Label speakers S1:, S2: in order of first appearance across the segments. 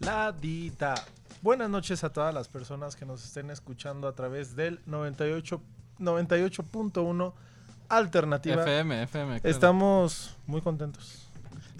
S1: La Dita. Buenas noches a todas las personas que nos estén escuchando a través del 98 98.1 Alternativa.
S2: FM, FM. claro.
S1: Estamos muy contentos.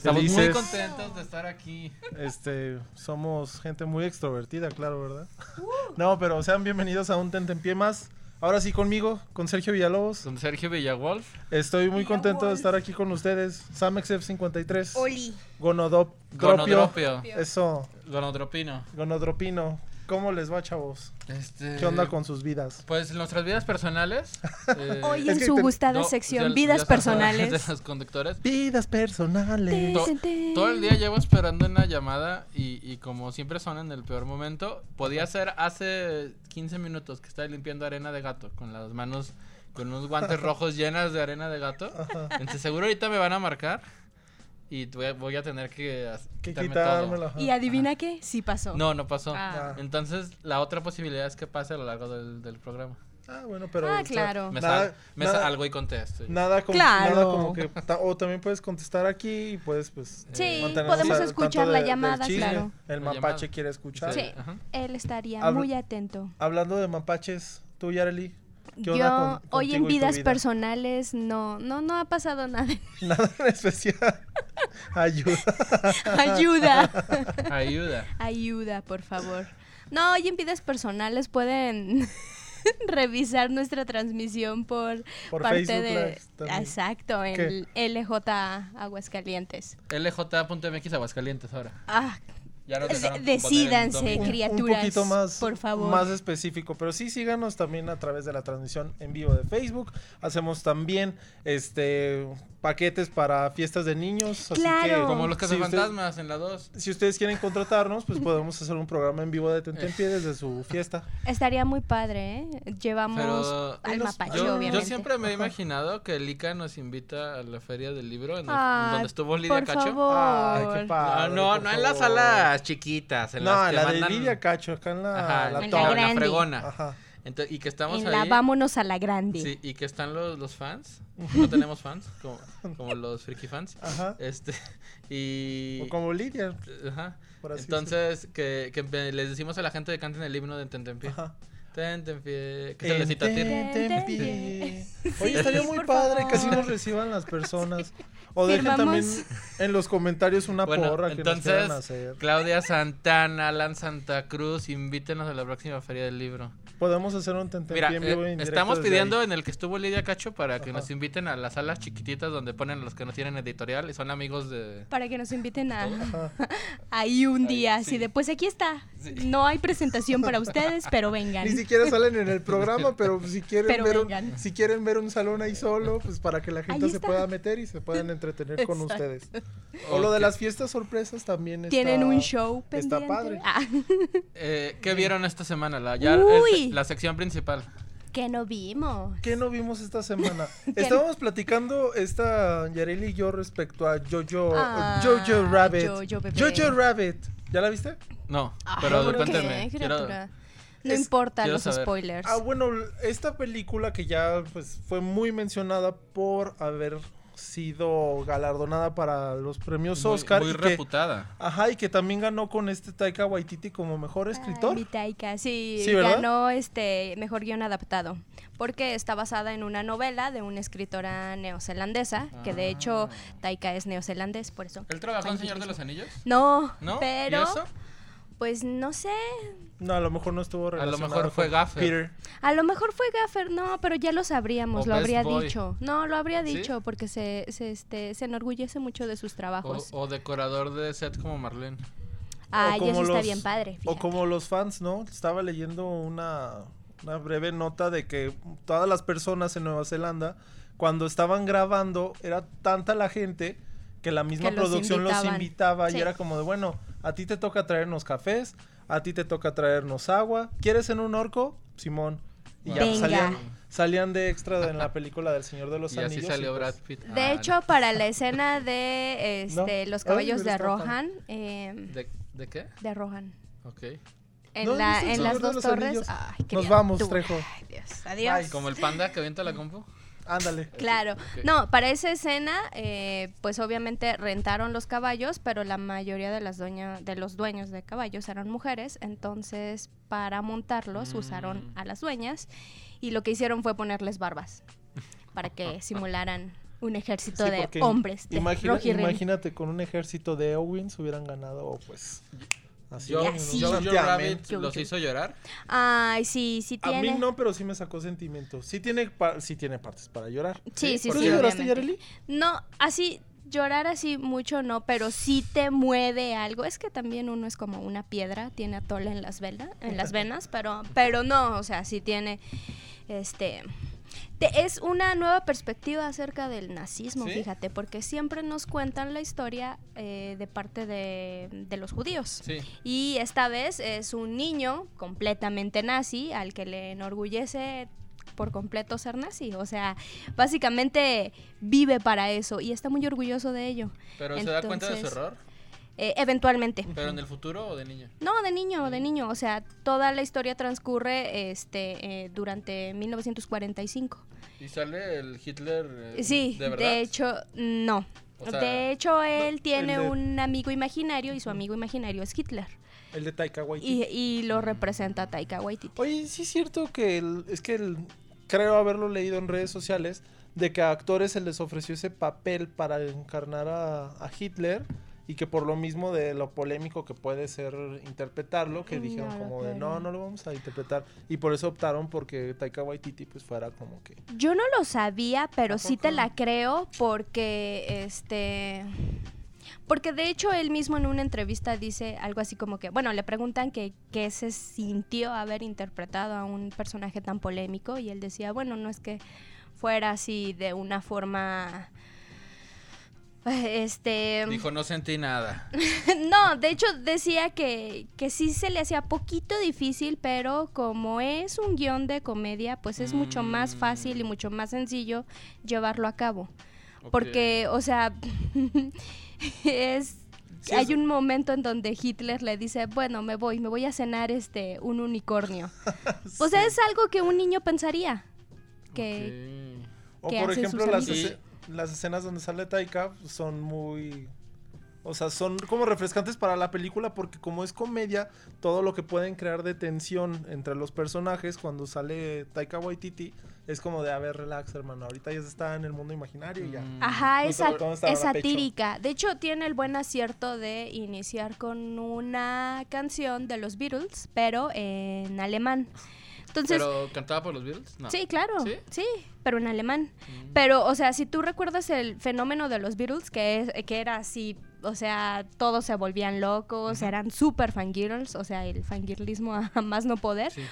S2: Estamos muy contentos de estar aquí.
S1: Este, somos gente muy extrovertida, claro, ¿verdad? No, pero sean bienvenidos a un Tentempié más. Ahora sí conmigo, con Sergio Villalobos.
S2: Con Sergio Villawolf.
S1: Estoy muy contento de estar aquí con ustedes. SamXF53.
S3: Oli.
S1: Gonodop. Dropio.
S2: Gonodropio.
S1: Eso,
S2: Gonodropino.
S1: Gonodropino. ¿Cómo les va, chavos?
S2: Este,
S1: ¿Qué onda con sus vidas?
S2: Pues nuestras vidas personales. eh,
S3: Hoy
S1: Es
S3: en
S1: que
S3: su
S1: te-
S3: gustada
S2: no,
S3: sección,
S2: ya-
S3: vidas
S2: ya
S3: personales.
S2: De los conductores.
S1: Vidas personales.
S2: To-
S3: Ten, ten.
S2: todo el día llevo esperando una llamada y, y como siempre son en el peor momento, podía ser hace 15 minutos que estaba limpiando arena de gato con las manos con unos guantes rojos llenas de arena de gato. Entonces seguro ahorita me van a marcar y voy a, voy a tener que,
S1: Que
S2: quitarme
S1: quitármelo.
S2: todo.
S1: ajá.
S3: Y adivina qué, sí pasó.
S2: No, no pasó.
S3: Ah.
S2: Entonces la otra posibilidad es que pase a lo largo del, del programa.
S1: Ah, bueno, pero.
S3: Ah,
S1: o sea,
S3: claro.
S2: Me,
S1: Nada-
S2: sal- me
S1: nada-
S2: salgo y contesto.
S1: Nada como,
S3: Claro.
S1: nada como que. ta- o también puedes contestar aquí y puedes, pues.
S3: Sí, podemos escuchar la
S1: de-
S3: llamada,
S1: chisme.
S3: claro.
S1: El
S2: La
S1: mapache
S2: llamada.
S1: quiere escuchar.
S3: Sí.
S2: Ajá.
S3: Él estaría muy atento.
S1: Hablando de mapaches, tú, Yareli. ¿Qué
S3: Yo,
S1: con-
S3: hoy en vidas
S1: vida?
S3: personales, no, no, no ha pasado nada.
S1: Nada en especial. Ayuda.
S3: Ayuda.
S2: Ayuda.
S3: Ayuda, por favor. No, hoy en vidas personales pueden revisar nuestra transmisión por,
S1: Por
S3: parte
S1: Facebook
S3: de...
S1: Live.
S3: Exacto, en LJ Aguascalientes.
S2: LJ.mx Aguascalientes ahora.
S3: Ah,
S2: Ya el
S3: decídanse.
S1: Un-
S3: criaturas,
S1: Un poquito más,
S3: por favor.
S1: más específico, pero sí síganos también a través de la transmisión en vivo de Facebook. Hacemos también este paquetes para fiestas de niños, así
S3: Claro.
S1: que
S2: Como los
S1: si
S2: cazafantasmas en la 2.
S1: si ustedes quieren contratarnos, pues podemos hacer un programa en vivo de Tentempié desde su fiesta.
S3: estaría muy padre, ¿eh? Llevamos
S2: Pero
S3: al mapache,
S2: yo, yo
S3: obviamente.
S2: siempre me he imaginado que Lika nos invita a la feria del libro en el-
S3: Ay,
S2: donde estuvo Lidia
S3: por
S2: Cacho.
S3: favor.
S1: Ay, qué
S2: No,
S1: padre,
S2: no, no en las salas chiquitas, en
S1: No,
S2: las que
S1: la de Lidia Cacho, acá en la,
S2: Ajá,
S1: la
S3: En la
S2: la, fregona.
S1: Ajá.
S2: Ento- y que estamos
S3: en
S2: ahí.
S3: la vámonos a la grande.
S2: Sí, y que están los, los fans. No tenemos fans, como, como los friki fans.
S1: Ajá.
S2: Este, y.
S1: O como Lidia.
S2: Ajá.
S1: por así
S2: Entonces, que, que les decimos a la gente que canten el himno de Tentempié.
S1: Ajá.
S2: Tentempié. Que se les
S1: En
S2: cita a ti.
S1: Tentempié.
S3: Sí,
S1: Oye, estaría muy padre que así nos reciban las personas. O dejen también en los comentarios una
S2: Bueno,
S1: porra que nos quieran
S2: entonces,
S1: hacer.
S2: Claudia Santana, Alan Santa Cruz, invítenos a la próxima feria del libro.
S1: Podemos hacer un Tentempié
S2: Mira,
S1: en vivo
S2: eh, estamos pidiendo
S1: ahí.
S2: en el que estuvo Lidia Cacho para que
S1: Ajá.
S2: nos inviten a las salas chiquititas donde ponen los que no tienen editorial y son amigos de...
S3: Para que nos inviten a ahí un día,
S2: Ahí,
S3: así
S2: sí.
S3: de, pues aquí está.
S2: Sí.
S3: No hay presentación para ustedes, pero vengan.
S1: Ni siquiera salen en el programa, pero si quieren
S3: Pero
S1: ver un, si quieren ver un salón ahí solo, pues para que la gente se pueda meter y se puedan entretener con
S3: Exacto.
S1: ustedes. O lo de las fiestas sorpresas también está,
S3: Tienen un show pendiente.
S1: está padre.
S3: Ah,
S2: Eh, ¿Qué vieron esta semana? La, ya,
S3: Uy.
S2: el- la sección principal.
S3: que no vimos.
S1: ¿Qué no vimos esta semana? Estábamos platicando esta Yareli y yo respecto a Jojo
S3: Ah,
S1: Jojo Rabbit.
S3: Jojo
S1: Rabbit. ¿Ya la viste?
S2: No,
S3: Ay,
S2: pero
S3: ¿por qué.
S2: Quiero-
S3: criatura? No
S1: Es-
S3: importa los
S2: saber.
S3: spoilers.
S1: Ah, bueno, esta película que ya pues fue muy mencionada por haber sido galardonada para los premios
S2: muy,
S1: Oscar
S2: muy
S1: y que,
S2: reputada.
S1: ajá, y que también ganó con este Taika Waititi como mejor escritor.
S3: mi Taika, sí,
S1: Sí, ¿verdad?
S3: ganó este mejor guion adaptado. Porque está basada en una novela de una escritora neozelandesa, que de hecho
S2: Ah.
S3: Taika es neozelandés, por eso.
S2: ¿Él trabajó en
S3: Ay,
S2: Señor de los Anillos?
S3: No,
S2: ¿No?
S3: pero
S2: ¿Y eso?
S3: Pues no sé.
S1: No, a lo mejor no estuvo
S2: lo
S1: relacionado
S2: mejor fue Gaffer.
S1: Peter.
S3: A lo mejor fue Gaffer, no, pero ya lo sabríamos,
S2: O
S3: lo
S2: Best
S3: habría
S2: Boy.
S3: dicho. No, lo habría
S2: ¿Sí?
S3: dicho porque se, se, este, se enorgullece mucho de sus trabajos.
S2: o decorador de set como Marlene.
S3: Ah, y
S1: como
S3: eso está bien padre.
S1: O como los fans, ¿no? Estaba leyendo una, una breve nota de que todas las personas en Nueva Zelanda, cuando estaban grabando, era tanta la gente que la misma
S3: Que
S1: producción los invitaba y era como de, bueno, a ti te toca traernos cafés, a ti te toca traernos agua, ¿quieres en un orco? Simón. Y ya
S3: Venga.
S1: salían, salían de extra en la película del Señor de los
S2: Y así
S1: Anillos.
S2: salió
S1: y
S2: Brad
S1: pues,
S2: Pitt.
S3: De
S2: Ah,
S3: hecho, para la escena de este,
S1: No.
S3: los caballos de Rohan, eh,
S2: ¿De, ¿De qué?
S3: de Rohan,
S2: Ok.
S3: en,
S1: ¿No
S3: la, en las dos torres.
S1: Anillos?
S3: Ay,
S1: Nos vamos. Trejo.
S3: Ay, Dios, adiós.
S1: Bye.
S2: Como el panda que avienta la compu.
S1: Ándale.
S3: Claro. No, para esa escena, eh, pues obviamente rentaron los caballos, pero la mayoría de las dueñas, de los dueños de caballos eran mujeres, entonces para montarlos usaron
S2: Mm.
S3: a las dueñas y lo que hicieron fue ponerles barbas para que simularan un ejército
S1: Sí,
S3: de hombres. De
S1: imagina-
S3: rojirrim.
S1: imagínate con un ejército de Owens hubieran ganado pues así
S2: Yo. Rabbit los
S3: yo-
S2: hizo llorar.
S3: Ay, sí, sí
S1: A
S3: tiene.
S1: mí no, pero sí me sacó sentimiento. Sí tiene pa- sí tiene partes para llorar.
S3: Sí, sí,
S1: ¿Por
S3: sí.
S1: qué lloraste,
S3: obviamente.
S1: Yareli?
S3: No, así llorar así mucho no, pero sí te mueve algo. Es que también uno es como una piedra, tiene atole en las venas, en las venas, pero pero no, o sea, sí tiene este te- es una nueva perspectiva acerca del nazismo,
S2: ¿Sí?
S3: fíjate, porque siempre nos cuentan la historia eh, de parte de, de los judíos.
S2: Sí.
S3: Y esta vez es un niño completamente nazi al que le enorgullece por completo ser nazi. O sea, básicamente vive para eso y está muy orgulloso de ello.
S2: Pero se da cuenta de su error.
S3: Eh, eventualmente.
S2: ¿Pero en el futuro o de niño?
S3: No, de niño, de niño. O sea, toda la historia transcurre este, eh, durante 1945.
S2: ¿Y sale el Hitler eh,
S3: Sí,
S2: de
S3: de,
S2: verdad?
S3: hecho, no.
S2: O sea,
S3: de hecho, él tiene
S1: de-
S3: un amigo imaginario y su amigo imaginario es Hitler.
S1: El de Taika Waititi.
S3: Y, y lo representa Taika Waititi.
S1: Oye, sí es cierto que el- es que el- creo haberlo leído en redes sociales de que a actores se les ofreció ese papel para encarnar a, a Hitler y que por lo mismo de lo polémico que puede ser interpretarlo, que
S3: No
S1: dijeron como de no, no lo vamos a interpretar y por eso optaron porque Taika Waititi pues fuera como que
S3: Yo no lo sabía, pero
S1: ¿A
S3: sí te la creo porque este porque de hecho él mismo en una entrevista dice algo así como que, bueno, le preguntan que qué se sintió haber interpretado a un personaje tan polémico y él decía, bueno, no es que fuera así de una forma este
S2: Dijo, no sentí nada.
S3: no, de hecho decía que, que sí se le hacía poquito difícil, pero como es un guion de comedia, pues es mucho más fácil y mucho más sencillo llevarlo a cabo. Porque, o sea, es...
S1: Sí,
S3: hay
S1: es-
S3: un momento en donde Hitler le dice, bueno, me voy, me voy a cenar este un unicornio. O sea, es algo que un niño pensaría. Que.
S1: O por ejemplo, las, las escenas donde sale Taika son muy... O sea, son como refrescantes para la película porque como es comedia, todo lo que pueden crear de tensión entre los personajes cuando sale Taika Waititi es como de, a ver, relax, hermano, ahorita ya se está en el mundo imaginario y ya.
S2: Mm.
S3: Ajá,
S1: No
S3: es, satírica. De hecho, tiene el buen acierto de iniciar con una canción de los Beatles, pero en alemán. Entonces,
S2: ¿Pero cantaba por los Beatles? No.
S3: sí, claro,
S2: ¿Sí?
S3: ¿Sí? pero en alemán.
S2: Mm.
S3: Pero, o sea, si tú recuerdas el fenómeno de los Beatles, que, es, que era así, o sea, todos se volvían locos, eran super fangirls, o sea, el fangirlismo a más no poder,
S2: Sí.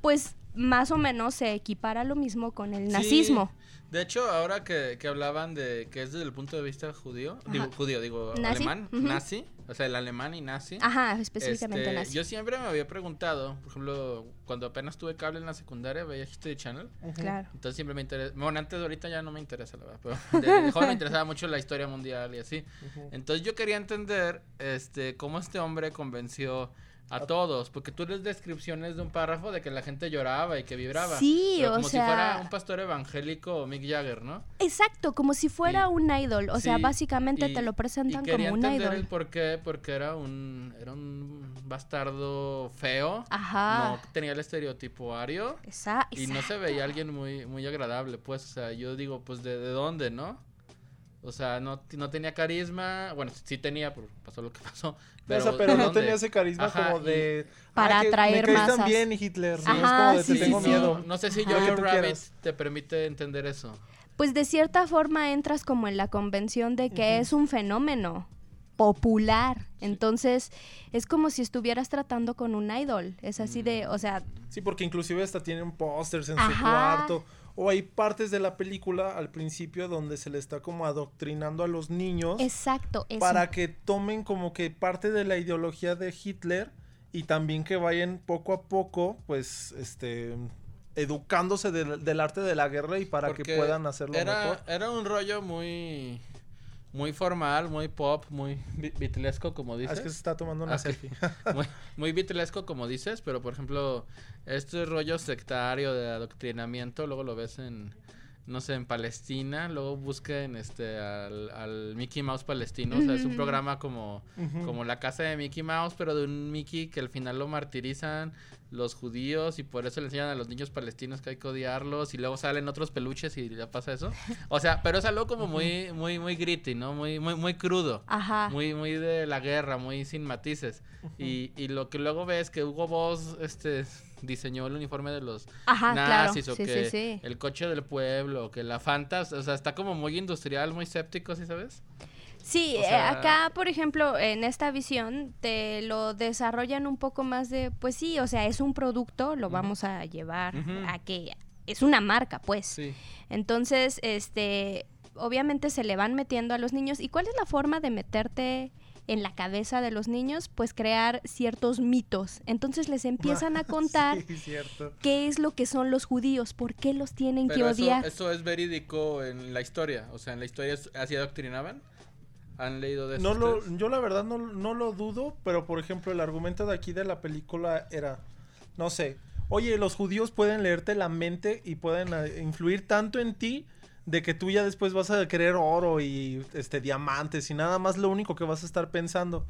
S3: pues más o menos se equipara lo mismo con el
S2: Sí.
S3: nazismo.
S2: De hecho, ahora que, que hablaban de que es desde el punto de vista judío, digo, judío, digo,
S3: Nazi,
S2: alemán, nazi, o sea, el alemán y nazi.
S3: Ajá, específicamente
S2: Este,
S3: nazi.
S2: Yo siempre me había preguntado, por ejemplo, cuando apenas tuve cable en la secundaria, veía History Channel.
S3: Claro.
S2: Entonces siempre me interesa. Bueno, antes ahorita ya no me interesa, la verdad. Pero de, de joven me interesaba mucho la historia mundial y así. Entonces yo quería entender este cómo este hombre convenció a todos. Porque tú lees descripciones de un párrafo de que la gente lloraba y que vibraba.
S3: Sí, o
S2: como
S3: sea-
S2: si fuera un pastor evangélico o Mick Jagger, ¿no?
S3: Exacto, como si fuera
S2: Y-
S3: un idol. O sea, básicamente
S2: y-
S3: te lo presentan como un
S2: entender
S3: idol.
S2: el por qué, porque era un, era un bastardo feo.
S3: Ajá.
S2: No tenía el estereotipo ario.
S3: Esa-
S2: Y no se
S3: exacto.
S2: veía alguien muy, muy agradable, pues, o sea, yo digo, pues, ¿de, de dónde, no? O sea, no, no tenía carisma, bueno, sí tenía, pero pasó lo que pasó.
S1: Pero,
S2: Pero,
S1: pero
S2: ¿de
S1: no tenía ese carisma
S2: Ajá,
S1: como de...
S3: Para
S1: "Ay, que
S3: atraer
S1: me caes tan
S3: masas".
S1: bien, Hitler. ¿no?
S3: Ajá,
S1: es como de,
S3: sí,
S1: te tengo
S3: sí.
S1: miedo.
S2: No, no sé si. Jojo Rabbit
S1: quieras.
S2: te permite entender eso.
S3: Pues de cierta forma entras como en la convención de que es un fenómeno. popular. Entonces, es como si estuvieras tratando con un idol. Es así de, o sea,
S1: Sí, porque inclusive hasta tienen pósters en su cuarto. O hay partes de la película al principio donde se le está como adoctrinando a los niños
S3: exacto, eso.
S1: para que tomen como que parte de la ideología de Hitler y también que vayan poco a poco, pues, este, educándose del, del arte de la guerra y para que puedan hacerlo
S2: era,
S1: mejor.
S2: Era un rollo muy muy formal, muy pop, muy bi- bitlesco, como
S1: Ah,
S2: dices.
S1: es que se está tomando una
S2: Ah,
S1: selfie.
S2: muy, muy bitlesco, como dices, pero por ejemplo, este rollo sectario de adoctrinamiento, luego lo ves en, no sé, en Palestina, luego busquen este, al, al Mickey Mouse palestino, o sea, es un programa como, como la casa de Mickey Mouse, pero de un Mickey que al final lo martirizan los judíos y por eso le enseñan a los niños palestinos que hay que odiarlos y luego salen otros peluches y ya pasa eso. O sea, pero es algo como muy, muy, muy gritty, ¿no? Muy, muy, muy crudo.
S3: Ajá.
S2: Muy, muy de la guerra, muy sin matices. y, y lo que luego ves que Hugo Boss este, diseñó el uniforme de los
S3: Ajá, claro.
S2: nazis o que
S3: sí, sí.
S2: el coche del pueblo, o que la Fantas, o sea, está como muy industrial, muy séptico, ¿sí sabes?
S3: Sí,
S2: O
S3: eh, acá, por ejemplo, en esta visión te lo desarrollan un poco más de, pues sí, o sea, es un producto, lo vamos a llevar a que es una marca, pues.
S2: Sí.
S3: Entonces, este, obviamente se le van metiendo a los niños. ¿Y cuál es la forma de meterte en la cabeza de los niños? Pues crear ciertos mitos. Entonces les empiezan a contar
S1: Sí,
S3: qué es lo que son los judíos, por qué los tienen que
S2: Pero
S3: odiar.
S2: eso es verídico en la historia, o sea, en la historia así adoctrinaban. ¿Han leído de eso?
S1: No lo, yo la verdad no, no lo dudo, pero por ejemplo el argumento de aquí de la película era, no sé, oye, los judíos pueden leerte la mente y pueden eh, influir tanto en ti de que tú ya después vas a querer oro y este diamantes y nada más lo único que vas a estar pensando.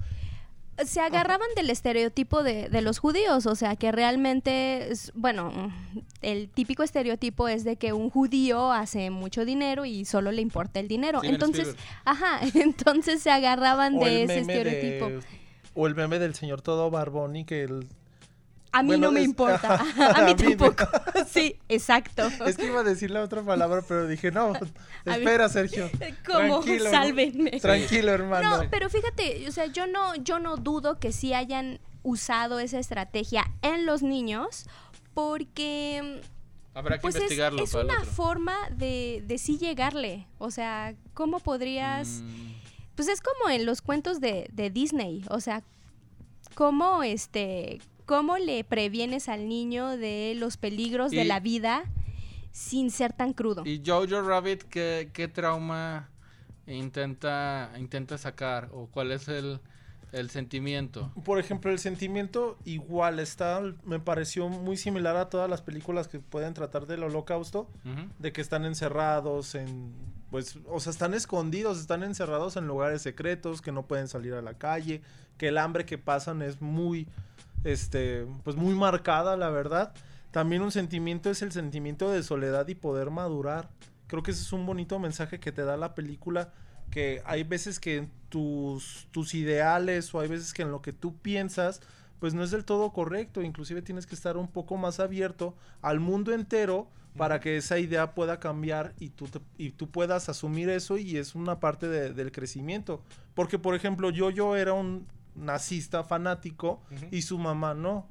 S3: se agarraban del estereotipo de, de los judíos, o sea que realmente, es- bueno, el típico estereotipo es de que un judío hace mucho dinero y solo le importa el dinero.
S2: Steven
S3: entonces,
S2: Spielberg.
S3: ajá, entonces se agarraban
S1: O
S3: de ese
S1: de-
S3: estereotipo.
S1: o el meme del señor todo barbón y que el...
S3: A mí
S1: bueno,
S3: no me
S1: es-
S3: importa,
S1: a
S3: a mí
S1: no.
S3: tampoco. sí, exacto.
S1: Es que iba a decir la otra palabra, pero dije, no,
S3: mí-
S1: espera Sergio.
S3: ¿Cómo?
S1: Tranquilo,
S3: Sálvenme.
S1: Tranquilo, hermano.
S3: No, pero fíjate, o sea, yo no, yo no dudo que sí hayan usado esa estrategia en los niños, porque
S2: Habrá que
S3: pues es,
S2: investigarlo
S3: es
S2: para el
S3: una
S2: otro.
S3: forma de, de sí llegarle. O sea, ¿cómo podrías...?
S2: Mm,
S3: Pues es como en los cuentos de, de Disney. O sea, ¿cómo, este, ¿cómo le previenes al niño de los peligros de la vida sin ser tan crudo?
S2: ¿Y Jojo Rabbit qué, qué trauma intenta, intenta sacar? ¿O cuál es el, el sentimiento?
S1: Por ejemplo, el sentimiento igual está, me pareció muy similar a todas las películas que pueden tratar del holocausto, de que están encerrados en, pues, o sea, están escondidos, están encerrados en lugares secretos, que no pueden salir a la calle, que el hambre que pasan es muy, este, pues muy marcada, la verdad. También un sentimiento es el sentimiento de soledad y poder madurar. Creo que ese es un bonito mensaje que te da la película, que hay veces que tus, tus ideales o hay veces que en lo que tú piensas, pues no es del todo correcto. Inclusive tienes que estar un poco más abierto al mundo entero para que esa idea pueda cambiar y tú, te- y tú puedas asumir eso y es una parte de- del crecimiento. Porque, por ejemplo, yo, yo era un nazista fanático y su mamá no.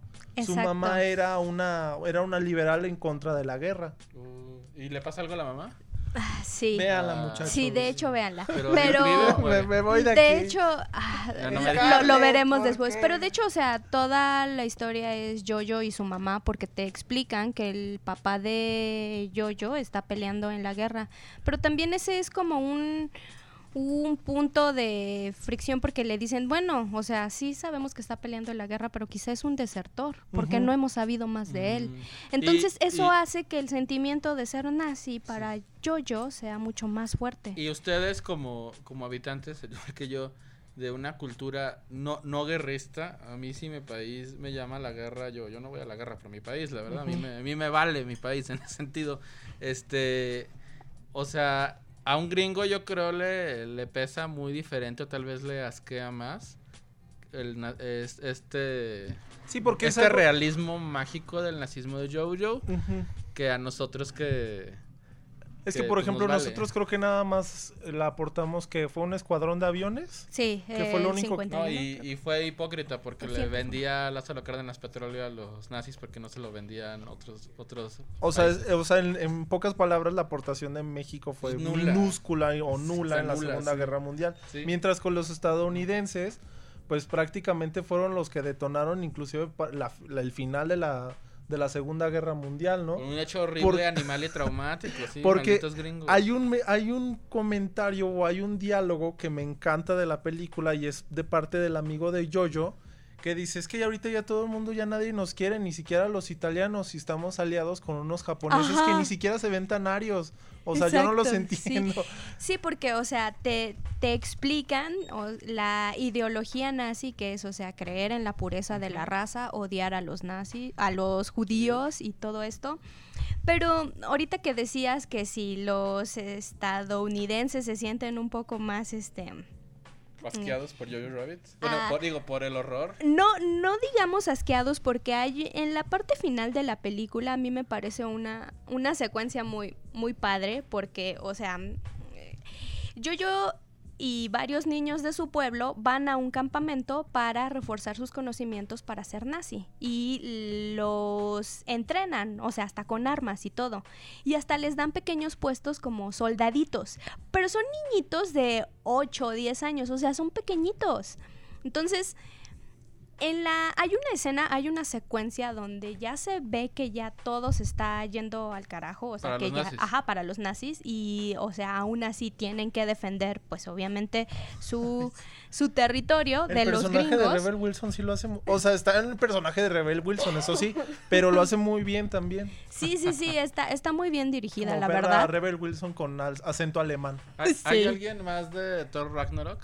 S1: Su mamá era una, era una liberal en contra de la guerra.
S2: Uh, ¿Y le pasa algo a la mamá?
S3: Ah, sí.
S1: Véanla,
S2: Ah.
S1: muchachos.
S3: Sí, de hecho, véanla.
S2: Pero
S3: Pero,
S1: me, voy de aquí.
S3: de hecho, ah,
S2: no
S3: lo- veremos
S1: ¿Por
S3: después.
S1: qué?
S3: Pero de hecho, o sea, toda la historia es Jojo y su mamá porque te explican que el papá de Jojo está peleando en la guerra. Pero también ese es como un un punto de fricción porque le dicen, bueno, o sea, sí sabemos que está peleando en la guerra, pero quizá es un desertor, porque no hemos sabido más de él.
S2: Mm.
S3: Entonces
S2: Y-
S3: eso
S2: y-
S3: hace que el sentimiento de ser nazi para Jojo sea mucho más fuerte.
S2: Y ustedes como, como habitantes, igual que yo, de una cultura no, no guerrista, a mí si mi país me llama a la guerra, yo, yo no voy a la guerra por mi país, la verdad, a, mí me, a mí me vale mi país en ese sentido. Este, o sea, a un gringo yo creo le, le pesa muy diferente o tal vez le asquea más el, es- este,
S1: Sí, porque es
S2: este
S1: algo-
S2: realismo mágico del nazismo de Jojo que a nosotros que
S1: Es que,
S2: que,
S1: por
S2: pues,
S1: ejemplo,
S2: vale.
S1: nosotros creo que nada más la aportamos que fue un escuadrón de aviones.
S3: Sí,
S1: Que fue lo
S3: el
S1: único que-
S2: No,
S3: 51.
S2: y, y fue hipócrita porque le vendía Lázaro Cárdenas petróleo a los nazis porque no se lo vendían otros otros
S1: O sea, es- o sea en, en pocas palabras, la aportación de México fue
S2: nula.
S1: minúscula o nula
S2: sea,
S1: en la
S2: nula,
S1: Segunda
S2: sí.
S1: Guerra Mundial.
S2: Sí.
S1: Mientras con los estadounidenses, pues prácticamente fueron los que detonaron inclusive pa- la- la- el final de la, de la Segunda Guerra Mundial, ¿no?
S2: un hecho horrible,
S1: Por-
S2: animal y traumático, sí,
S1: Porque
S2: gringos.
S1: Hay un, hay un comentario o hay un diálogo que me encanta de la película y es de parte del amigo de Jojo que dice es que ya ahorita ya todo el mundo ya nadie nos quiere, ni siquiera los italianos y estamos aliados con unos japoneses que ni siquiera se ven tan arios. O sea, yo no los
S3: sí.
S1: entiendo.
S3: Sí, porque, o sea, te, te explican o, la ideología nazi, que es, o sea, creer en la pureza de la raza, odiar a los nazis, a los judíos y todo esto. Pero ahorita que decías que si los estadounidenses se sienten un poco más, este,
S2: Asqueados por Jojo Rabbit. Bueno,
S3: Ah.
S2: por, digo, por el horror.
S3: no, no digamos asqueados porque hay en la parte final de la película a mí me parece una, una secuencia muy, muy padre porque, o sea, yo yo y varios niños de su pueblo van a un campamento para reforzar sus conocimientos para ser nazi y los entrenan, o sea, hasta con armas y todo. Y hasta les dan pequeños puestos como soldaditos, pero son niñitos de 8 o 10 años, o sea, son pequeñitos. Entonces, en la hay una escena, hay una secuencia donde ya se ve que ya todo se está yendo al carajo, o sea,
S2: Para
S3: que
S2: los
S3: ya,
S2: nazis.
S3: ajá, para los nazis y o sea, aún así tienen que defender pues obviamente su su territorio
S1: El
S3: de los
S1: personaje
S3: gringos.
S1: de Rebel Wilson sí lo hace. O sea, está en el personaje de Rebel Wilson, eso sí, pero lo hace muy bien también.
S3: Sí, sí, sí, está está muy bien dirigida,
S1: Como
S3: la
S1: ver a
S3: verdad.
S1: Rebel Wilson con acento alemán.
S2: ¿Hay, alguien más de Thor Ragnarok?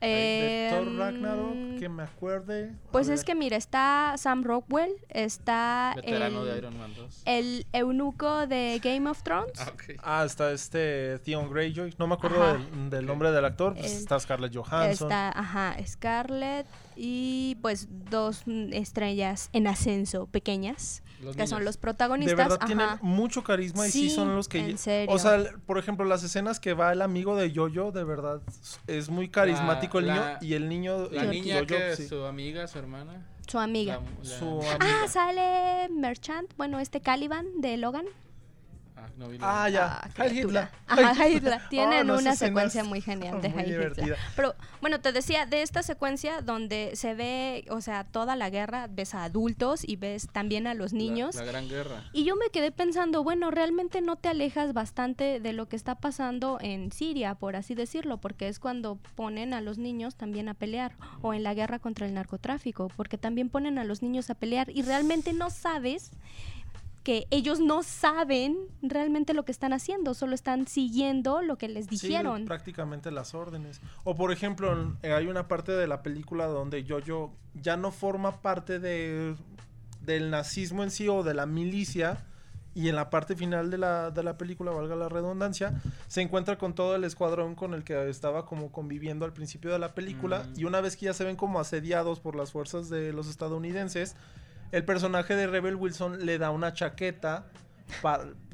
S1: De Thor
S3: Em,
S1: Ragnarok, que me acuerde.
S3: Pues es que mira, está Sam Rockwell, está
S2: Veterano
S3: el,
S2: de Iron Man 2.
S3: el eunuco de Game of Thrones.
S2: Ah.
S1: Ah, está este Theon Greyjoy. No me acuerdo del, del nombre del actor. Pues
S3: El-
S1: está Scarlett Johansson.
S3: Está, ajá, Scarlett y pues dos estrellas en ascenso pequeñas,
S2: Los
S3: que son
S2: niños.
S3: los
S1: De
S3: protagonistas.
S1: verdad
S3: ajá.
S1: tienen mucho carisma y sí,
S3: Sí,
S1: son los que...
S3: en serio.
S1: O sea, el- por ejemplo, las escenas que va el amigo de Yoyo, de verdad, es muy carismático el
S2: La-
S1: niño.
S2: la-
S1: Y el niño...
S2: La
S1: el
S2: niña
S1: Yoyo,
S2: que es
S1: sí.
S2: su amiga, su hermana.
S3: Su amiga.
S2: La- la-
S1: Su
S3: Ah,
S1: amiga.
S3: sale Merchant, bueno, este Caliban de Logan.
S2: Ah, no vi la-
S1: Ah, ya.
S3: Ah,
S1: Heil. Hitler.
S3: Ajá,
S1: Heil
S3: Heil Hitler. Tienen
S1: Oh, no,
S3: una secuencia muy genial de
S1: muy
S3: Heil Hitler.
S1: divertida.
S3: Pero bueno, te decía, de esta secuencia donde se ve, o sea, toda la guerra, ves a adultos y ves también a los
S2: la-
S3: niños.
S2: La, Gran Guerra.
S3: Y yo me quedé pensando, bueno, realmente no te alejas bastante de lo que está pasando en Siria, por así decirlo, porque es cuando ponen a los niños también a pelear, o en la guerra contra el narcotráfico, porque también ponen a los niños a pelear y realmente no sabes que ellos no saben realmente lo que están haciendo, solo están siguiendo lo que les
S1: Sí,
S3: dijeron.
S1: prácticamente las órdenes. O por ejemplo, eh, hay una parte de la película donde Jojo ya no forma parte de, del nazismo en sí o de la milicia. Y en la parte final de la, de la película, valga la redundancia, se encuentra con todo el escuadrón con el que estaba como conviviendo al principio de la película.
S2: Mm.
S1: Y una vez que ya se ven como asediados por las fuerzas de los estadounidenses, el personaje de Rebel Wilson le da una chaqueta.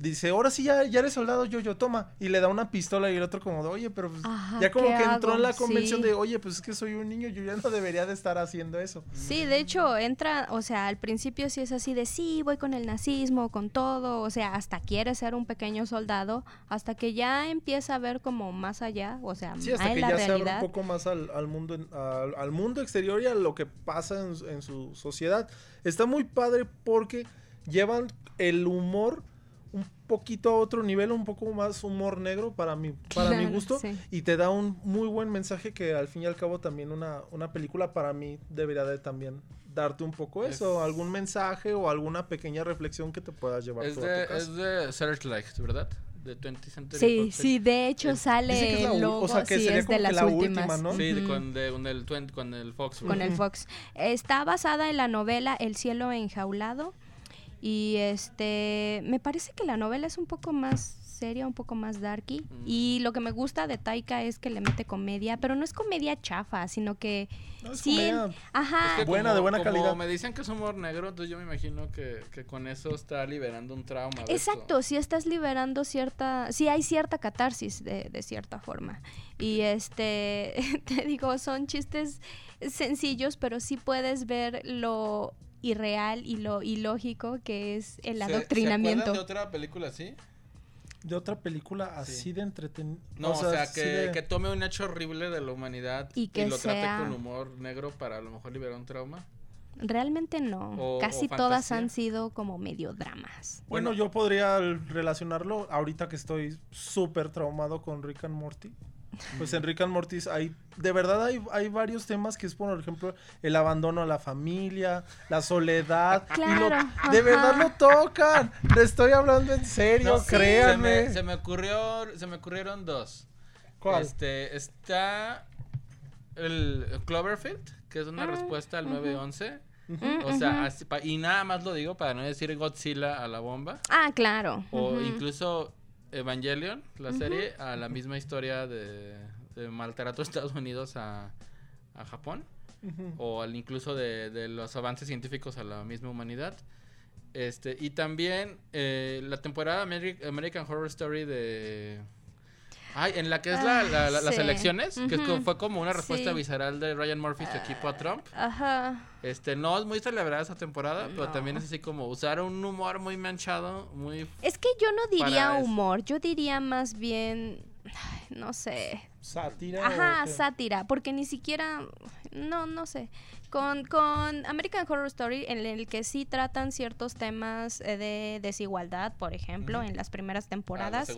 S1: Dice, ahora sí ya, ya eres soldado, yo, yo, toma. Y le da una pistola y el otro como de, oye, pero pues,
S3: Ajá,
S1: ya como
S3: ¿qué
S1: que entró en la convención
S3: Sí.
S1: de, oye, pues es que soy un niño, yo ya no debería de estar haciendo eso.
S3: Sí, de hecho entra, o sea, al principio sí es así de sí, voy con el nazismo, con todo, o sea, hasta quiere ser un pequeño soldado, hasta que ya empieza a ver como más allá, o sea,
S1: Sí, hasta que
S3: la
S1: ya se abre un poco más al, al mundo al, al mundo exterior y a lo que pasa en su sociedad. Está muy padre porque llevan el humor un poquito a otro nivel, un poco más humor negro para mi, para mi
S3: Claro,
S1: gusto.
S3: sí.
S1: Y te da un muy buen mensaje que al fin y al cabo también una, una película para mí debería de también darte un poco eso,
S2: Es-
S1: algún mensaje o alguna pequeña reflexión que te puedas llevar
S2: Es
S1: tú a
S2: de,
S1: tu casa.
S2: es de Searchlight, ¿verdad? De 20th Century
S3: Sí,
S2: Fox.
S3: sí, de hecho sale el logo,
S1: o sea, que
S3: sí,
S1: sería
S3: es
S1: como
S3: de las
S1: la
S3: últimas.
S1: última, ¿no?
S2: Sí,
S3: Ujú.
S2: con, de- con el, con el Fox.
S3: con el. Fox. Está basada en la novela El cielo enjaulado Y este, me parece que la novela es un poco más seria, un poco más darky.
S2: Mm.
S3: Y lo que me gusta de Taika es que le mete comedia, pero no es comedia chafa, sino que
S1: No, es
S3: sí,
S1: comedia.
S3: ajá.
S2: Es que
S1: Buena,
S2: como-
S1: de buena
S2: como
S1: calidad.
S2: me dicen que es humor negro, entonces yo me imagino que, que con eso está liberando un trauma.
S3: Exacto, si estás liberando cierta, sí hay cierta catarsis de, de cierta forma. Y este, te digo, son chistes sencillos, pero sí puedes ver lo irreal y lo ilógico que es el
S2: ¿Se-
S3: adoctrinamiento.
S2: ¿Se acuerdan de otra película así?
S1: De otra película así
S2: Sí.
S1: de entretenimiento.
S2: No, o sea, que,
S1: de-
S2: que tome un hecho horrible de la humanidad
S3: Y que
S2: lo trate con humor negro para a lo mejor liberar un trauma.
S3: Realmente no,
S2: O-
S3: casi
S2: o
S3: todas han sido como medio dramas.
S1: Bueno,
S2: Bueno.
S1: yo podría relacionarlo ahorita que estoy súper traumado con Rick and Morty. Pues en Rick and hay, de verdad hay, hay varios temas que es, por ejemplo, el abandono a la familia, la soledad. y lo-
S3: Claro,
S1: de verdad lo tocan. Le estoy hablando en serio,
S2: No, Se
S1: créanme.
S2: me, se me ocurrió, se me ocurrieron dos.
S1: ¿Cuál?
S2: Este, está el Cloverfield, que es una
S3: Ah,
S2: respuesta al
S3: ujú.
S2: 911.
S3: Mm,
S2: O sea,
S3: ujú.
S2: así pa- y nada más lo digo para no decir Godzilla a la bomba.
S3: Ah, claro.
S2: O incluso Evangelion, la serie, a la misma historia de, de maltrato de Estados Unidos a, a Japón. O al incluso de, de los avances científicos a la misma humanidad. Este, y también eh, la temporada Ameri- American Horror Story de... Ay, en la que es la, la- la- las
S3: Ah,
S2: elecciones, que fue como una respuesta
S3: Sí.
S2: visceral de Ryan Murphy y su equipo a Trump.
S3: Ajá.
S2: Este, no es muy celebrada esa temporada, pero también es así como usar un humor muy manchado, muy...
S3: Es que yo no diría
S2: eso.
S3: humor, yo diría más bien, ay, no sé,
S1: ¿Sátira?
S3: Ajá, sátira, porque ni siquiera, no, no sé. Con, con American Horror Story, en el que sí tratan ciertos temas eh, de desigualdad, por ejemplo, en las primeras
S2: Ah, la
S3: temporadas.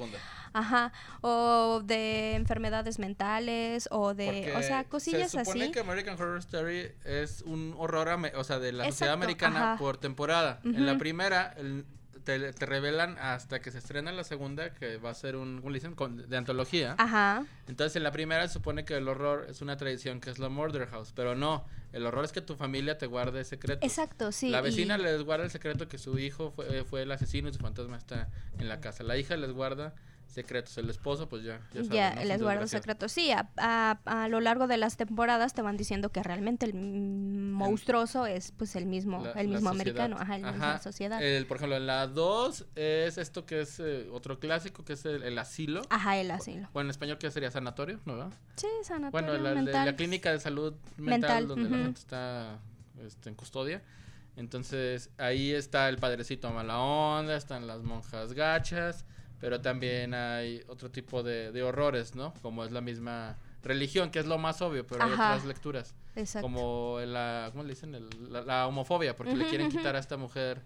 S3: Ajá, o de enfermedades mentales, o de,
S2: Porque
S3: o sea, cosillas
S2: se supone
S3: así.
S2: que American Horror Story es un horror, o sea, de la sociedad americana
S3: ajá.
S2: por temporada. En la primera el- te, te revelan hasta que se estrena la segunda, que va a ser un, ¿cómo le dicen? Con- de antología.
S3: Ajá,
S2: Entonces, en la primera se supone que el horror es una tradición que es la Murder House, pero no, el horror es que tu familia te guarde secretos.
S3: exacto, sí.
S2: la
S3: y-
S2: vecina les guarda el secreto que su hijo fue, fue el asesino y su fantasma está en la casa. La hija les guarda secretos. El esposo, pues ya. Ya,
S3: Ya,
S2: sabe, ¿no?
S3: les
S2: desgraciados.
S3: secretos. Sí, a, a- a lo largo de las temporadas te van diciendo que realmente el monstruoso es pues el mismo,
S2: La-
S3: el
S2: la
S3: mismo americano, ajá, el mismo
S2: Ajá.
S3: sociedad.
S2: El, por ejemplo, en la 2 es esto que es eh, otro clásico, que es el, el asilo.
S3: Ajá, el asilo.
S2: Bueno, en español, ¿qué sería? ¿Sanatorio? ¿No? verdad?
S3: Sí, sanatorio
S2: Bueno, la, la-
S3: mental.
S2: la clínica de salud mental,
S3: Mental,
S2: donde la gente está este, en custodia. Entonces, ahí está el padrecito mala onda, están las monjas gachas, pero también hay otro tipo de, de horrores, ¿no? Como es la misma religión, que es lo más obvio, pero hay otras lecturas.
S3: Exacto.
S2: Como la, ¿cómo le dicen? El- la, la homofobia, porque le quieren quitar a esta mujer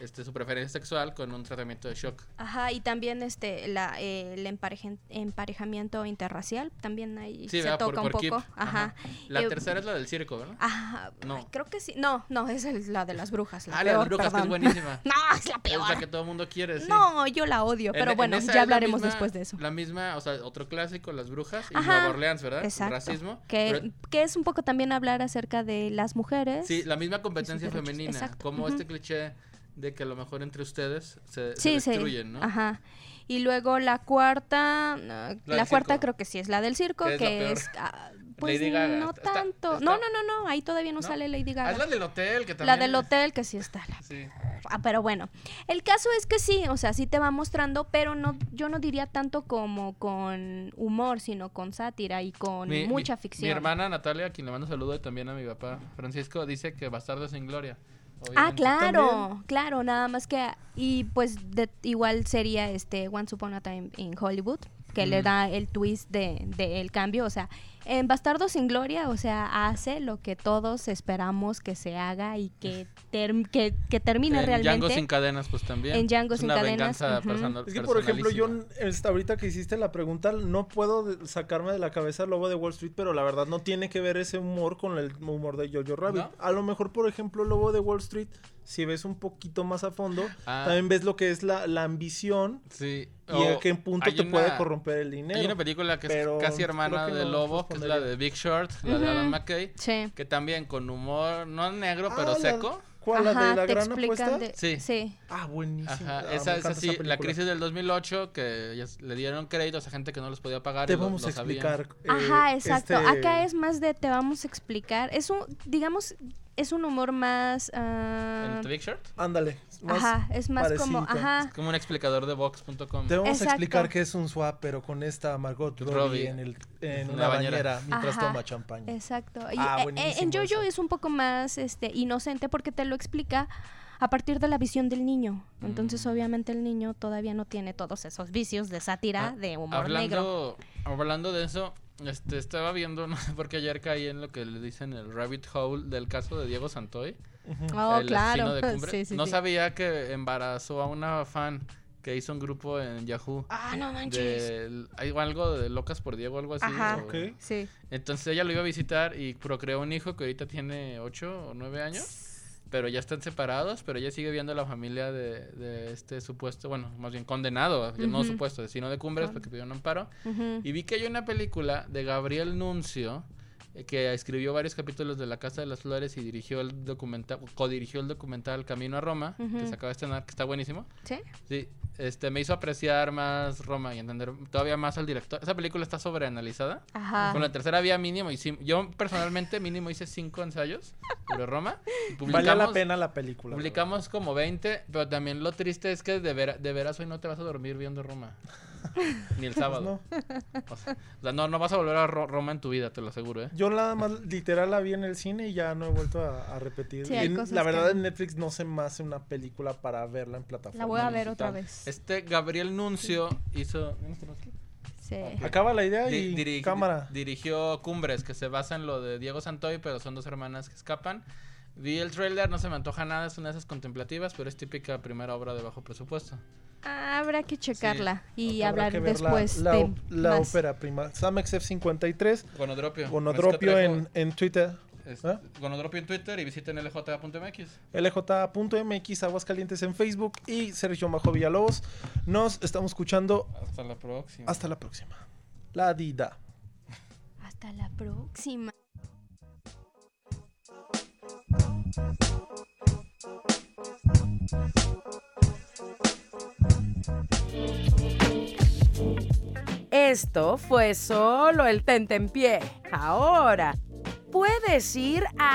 S2: este, su preferencia sexual con un tratamiento de shock.
S3: Ajá, y también este la, eh, el emparejen- emparejamiento interracial, también ahí
S2: Sí,
S3: se
S2: ¿verdad?
S3: toca
S2: por,
S3: un
S2: por Kip.
S3: poco. Ajá.
S2: La
S3: Eh,
S2: tercera es la del circo, ¿verdad?
S3: Ajá,
S2: No.
S3: ay, creo que sí. No, no, es la de las brujas. La
S2: ah, la de
S3: peor,
S2: las brujas, que es buenísima.
S3: No, es la
S2: Es
S3: peor.
S2: la que todo el mundo quiere, sí.
S3: No, yo la odio,
S2: En-
S3: pero
S2: en
S3: bueno,
S2: es
S3: ya
S2: la
S3: hablaremos
S2: misma-
S3: después de eso.
S2: La misma, o sea, otro clásico, las brujas y
S3: Ajá,
S2: Nueva Orleans, ¿verdad?
S3: Exacto.
S2: Racismo.
S3: Que,
S2: Pero-
S3: que es un poco también hablar acerca de las mujeres.
S2: sí, la misma competencia
S3: derechos,
S2: femenina.
S3: exacto,
S2: Como este cliché de que a lo mejor entre ustedes se, se
S3: Sí, sí.
S2: destruyen, ¿no?
S3: Ajá. Y luego la cuarta, la cuarta
S2: circo.
S3: creo que sí es la del circo,
S2: Que es la
S3: que
S2: peor.
S3: es, ah, pues
S2: Lady Gaga.
S3: no
S2: Está-
S3: tanto.
S2: está-
S3: No, no, no, no, ahí todavía no,
S2: ¿No?
S3: sale Lady
S2: Ah,
S3: Gaga.
S2: es la del hotel, que
S3: La
S2: también.
S3: del hotel que sí está. la-
S2: Sí.
S3: Ah, pero bueno, el caso es que sí, o sea, sí te va mostrando, pero no, yo no diría tanto como con humor, sino con sátira y con
S2: Mi-
S3: mucha
S2: mi-
S3: ficción.
S2: Mi hermana Natalia, a quien le mando un saludo y también a mi papá Francisco, dice que Bastardo sin Gloria.
S3: Ah, claro,
S1: También.
S3: claro, nada más que y pues de, igual sería este Once Upon a Time in Hollywood que le da el twist de, de el cambio, o sea, en Bastardo sin Gloria, o sea, hace lo que todos esperamos que se haga y que term- que, que termine
S2: En
S3: realmente.
S2: Django sin cadenas, pues también.
S3: En Django
S2: Es
S3: sin
S2: una
S3: cadenas,
S2: venganza
S3: ujú.
S2: personal-
S1: Es que, por ejemplo, yo hasta ahorita que hiciste la pregunta, no puedo sacarme de la cabeza el lobo de Wall Street, pero la verdad no tiene que ver ese humor con el humor de Jojo Rabbit.
S2: ¿No?
S1: A lo mejor, por ejemplo, el lobo de Wall Street, si ves un poquito más a fondo,
S2: Ah.
S1: también ves lo que es la, la ambición
S2: Sí.
S1: y a qué punto te
S2: una-
S1: puede corromper el dinero.
S2: Hay una película que
S1: pero
S2: es casi hermana de
S1: no
S2: Lobo, que es la de Big Short, la de. Adam McKay,
S3: Sí.
S2: que también con humor, no negro, pero
S1: Ah, la-
S2: seco.
S1: ¿Cuál? ¿La
S3: Ajá,
S1: de la
S3: te
S1: gran apuesta?
S3: de-
S2: Sí.
S3: sí.
S1: Ah, buenísimo.
S2: Ajá,
S1: Ah,
S2: esa es así, la crisis del 2008 que le dieron créditos a gente que no los podía pagar.
S1: Te
S2: y
S1: vamos
S2: lo
S1: a explicar. eh,
S3: Ajá, exacto.
S1: este-
S3: Acá es más de te vamos a explicar. Es un, digamos, es un humor más... ah,
S2: ¿En The Big Short?
S1: Ándale.
S3: ajá, es más como... Ajá.
S2: Es como un explicador de Vox.com.
S1: Te vamos
S3: Exacto.
S1: a explicar qué es un swap, pero con esta Margot Robbie,
S2: Robbie.
S1: en, el, en una bañera,
S2: bañera.
S1: mientras
S3: Ajá.
S1: toma champaña.
S3: Exacto. Y,
S1: Ah,
S3: eh, eh,
S1: buenísimo
S3: en Jojo
S1: eso.
S3: es un poco más este, inocente porque te lo explica a partir de la visión del niño. Entonces,
S2: Mm.
S3: obviamente, el niño todavía no tiene todos esos vicios de sátira,
S2: Ah,
S3: de humor negro.
S2: hablando, hablando de eso, este, estaba viendo, no sé por qué ayer caí en lo que le dicen el rabbit hole del caso de Diego Santoy.
S3: Oh,
S2: el
S3: claro.
S2: de Cumbres.
S3: Sí, sí,
S2: no
S3: sí.
S2: sabía que embarazó a una fan que hizo un grupo en Yahoo.
S3: Ah, no manches.
S2: De, hay algo de Locas por Diego, algo así.
S3: Ajá.
S2: o-
S1: Ok.
S3: Sí.
S2: Entonces ella lo iba a visitar y procreó un hijo que ahorita tiene 8 o 9 años. Pero ya están separados, pero ella sigue viendo a la familia de, de este supuesto, bueno, más bien condenado, no
S3: Ujú.
S2: supuesto, sino de Cumbres, porque pidió un amparo.
S3: Ujú.
S2: Y vi que hay una película de Gabriel Nuncio que escribió varios capítulos de La Casa de las Flores y dirigió el documental, codirigió el documental Camino a Roma, que se acaba de estrenar, que está buenísimo.
S3: ¿Sí?
S2: Sí, este, me hizo apreciar más Roma y entender todavía más al director. Esa película está sobreanalizada.
S3: Ajá.
S2: Con la tercera vía mínimo, y yo personalmente mínimo hice cinco ensayos sobre Roma. y
S1: Vale la pena la película.
S2: Publicamos como 20, pero también lo triste es que de, vera- de veras hoy no te vas a dormir viendo Roma. Ni el
S1: Pues
S2: sábado. O sea, o sea, no, no vas a volver a Ro- Roma en tu vida, te lo aseguro, ¿eh?
S1: Yo nada más literal la vi en el cine y ya no he vuelto a, a repetir.
S3: Sí,
S1: en- la verdad
S3: que-
S1: en Netflix no se me hace una película para verla en plataforma.
S3: La voy a ver otra vez.
S2: Este Gabriel Nuncio hizo...
S3: Sí.
S1: Acaba la idea
S2: Di-
S1: y
S2: diri-
S1: cámara.
S2: Dirigió Cumbres, que se basa en lo de Diego Santoy, pero son dos hermanas que escapan. Vi el trailer, no se me antoja nada, es una de esas contemplativas, pero es típica primera obra de bajo presupuesto.
S3: Ah, habrá que checarla y hablar
S1: que ver la-
S3: después
S1: la,
S3: de
S1: la ópera prima. SamXF53,
S2: Gonodropio.
S1: Gonodropio
S2: Francisco
S1: en, en Twitter. ¿eh?
S2: es- Gonodropio en Twitter y visiten lj.mx.
S1: LJ.mx, Aguascalientes en Facebook y Sergio Majo Villalobos. Nos estamos escuchando.
S2: Hasta la próxima.
S1: Hasta la próxima. La Dida.
S3: Hasta la próxima.
S4: Esto fue solo el tentempié. Ahora, puedes ir a